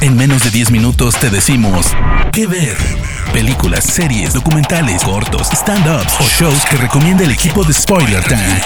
En menos de 10 minutos te decimos qué ver. Películas, series, documentales, cortos, stand-ups o shows que recomienda el equipo de Spoiler Time.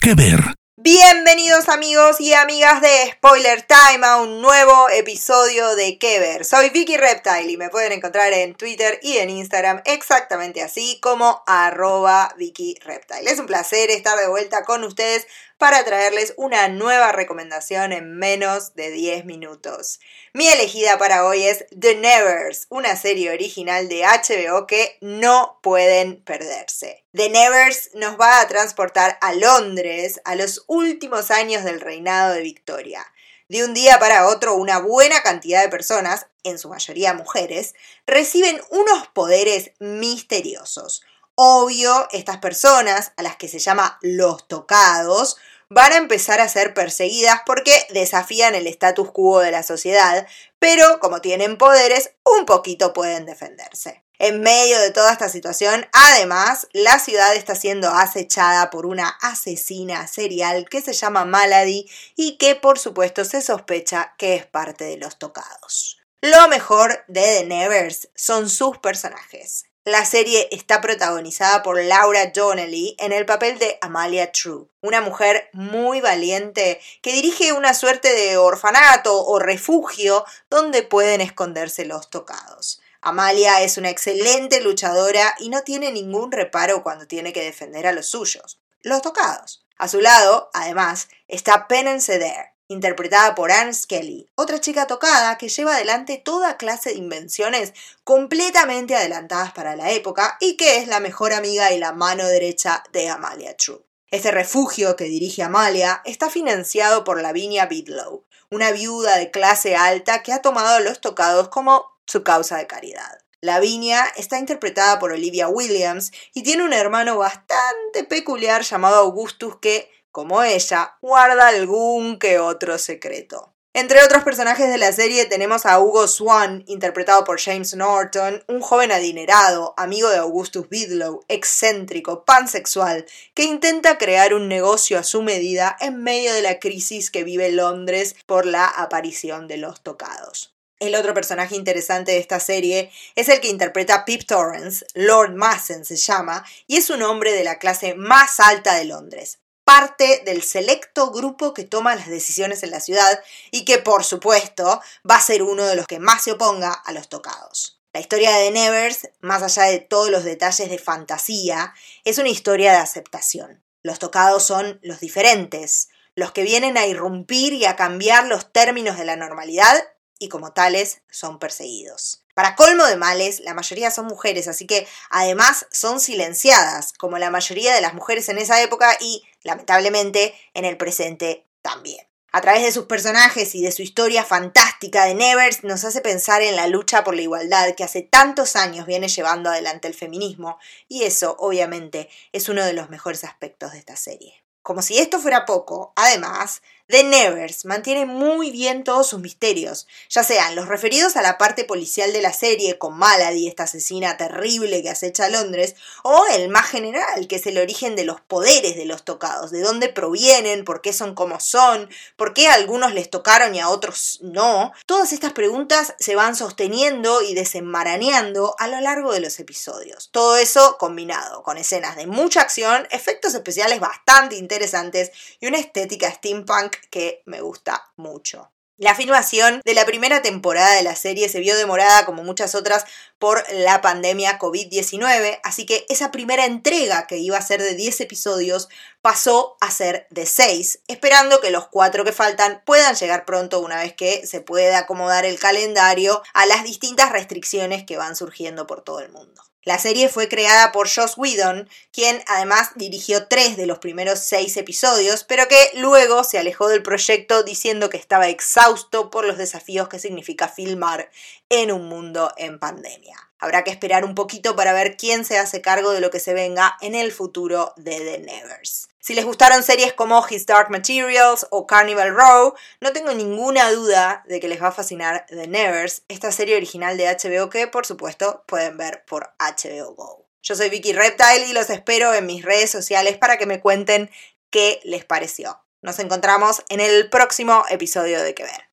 ¿Qué ver? Bienvenidos amigos y amigas de Spoiler Time a un nuevo episodio de Que Ver. Soy Vicky Reptile y me pueden encontrar en Twitter y en Instagram exactamente así como arroba Vicky. Es un placer estar de vuelta con ustedes para traerles una nueva recomendación en menos de 10 minutos. Mi elegida para hoy es The Nevers, una serie original de HBO que no pueden perderse. The Nevers nos va a transportar a Londres a los últimos años del reinado de Victoria. De un día para otro, una buena cantidad de personas, en su mayoría mujeres, reciben unos poderes misteriosos. Obvio, estas personas, a las que se llama los tocados, van a empezar a ser perseguidas porque desafían el status quo de la sociedad, pero como tienen poderes, un poquito pueden defenderse. En medio de toda esta situación, además, la ciudad está siendo acechada por una asesina serial que se llama Malady y que por supuesto se sospecha que es parte de los tocados. Lo mejor de The Nevers son sus personajes. La serie está protagonizada por Laura Donnelly en el papel de Amalia True, una mujer muy valiente que dirige una suerte de orfanato o refugio donde pueden esconderse los tocados. Amalia es una excelente luchadora y no tiene ningún reparo cuando tiene que defender a los suyos, los tocados. A su lado, además, está Penance Dare, interpretada por Anne Skelly, otra chica tocada que lleva adelante toda clase de invenciones completamente adelantadas para la época y que es la mejor amiga y la mano derecha de Amalia True. Este refugio que dirige Amalia está financiado por Lavinia Bidlow, una viuda de clase alta que ha tomado los tocados como su causa de caridad. Lavinia está interpretada por Olivia Williams y tiene un hermano bastante peculiar llamado Augustus que como ella, guarda algún que otro secreto. Entre otros personajes de la serie tenemos a Hugo Swan, interpretado por James Norton, un joven adinerado, amigo de Augustus Bidlow, excéntrico, pansexual, que intenta crear un negocio a su medida en medio de la crisis que vive Londres por la aparición de los tocados. El otro personaje interesante de esta serie es el que interpreta Pip Torrance, Lord Massen se llama, y es un hombre de la clase más alta de Londres parte del selecto grupo que toma las decisiones en la ciudad y que por supuesto va a ser uno de los que más se oponga a los tocados. La historia de Nevers, más allá de todos los detalles de fantasía, es una historia de aceptación. Los tocados son los diferentes, los que vienen a irrumpir y a cambiar los términos de la normalidad y como tales son perseguidos. Para colmo de males, la mayoría son mujeres, así que además son silenciadas, como la mayoría de las mujeres en esa época y, lamentablemente, en el presente también. A través de sus personajes y de su historia fantástica de Nevers nos hace pensar en la lucha por la igualdad que hace tantos años viene llevando adelante el feminismo, y eso, obviamente, es uno de los mejores aspectos de esta serie. Como si esto fuera poco, además, The Nevers mantiene muy bien todos sus misterios, ya sean los referidos a la parte policial de la serie con Malady, esta asesina terrible que acecha a Londres, o el más general, que es el origen de los poderes de los tocados, de dónde provienen, por qué son como son, por qué a algunos les tocaron y a otros no. Todas estas preguntas se van sosteniendo y desenmarañando a lo largo de los episodios. Todo eso combinado con escenas de mucha acción, efectos especiales bastante interesantes y una estética steampunk que me gusta mucho. La filmación de la primera temporada de la serie se vio demorada, como muchas otras, por la pandemia COVID-19, así que esa primera entrega, que iba a ser de 10 episodios, pasó a ser de 6, esperando que los 4 que faltan puedan llegar pronto una vez que se pueda acomodar el calendario a las distintas restricciones que van surgiendo por todo el mundo. La serie fue creada por Joss Whedon, quien además dirigió tres de los primeros seis episodios, pero que luego se alejó del proyecto diciendo que estaba exhausto por los desafíos que significa filmar en un mundo en pandemia. Habrá que esperar un poquito para ver quién se hace cargo de lo que se venga en el futuro de The Nevers. Si les gustaron series como His Dark Materials o Carnival Row, no tengo ninguna duda de que les va a fascinar The Nevers, esta serie original de HBO que por supuesto pueden ver por HBO Go. Yo soy Vicky Reptile y los espero en mis redes sociales para que me cuenten qué les pareció. Nos encontramos en el próximo episodio de Que Ver.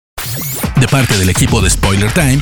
De parte del equipo de Spoiler Time,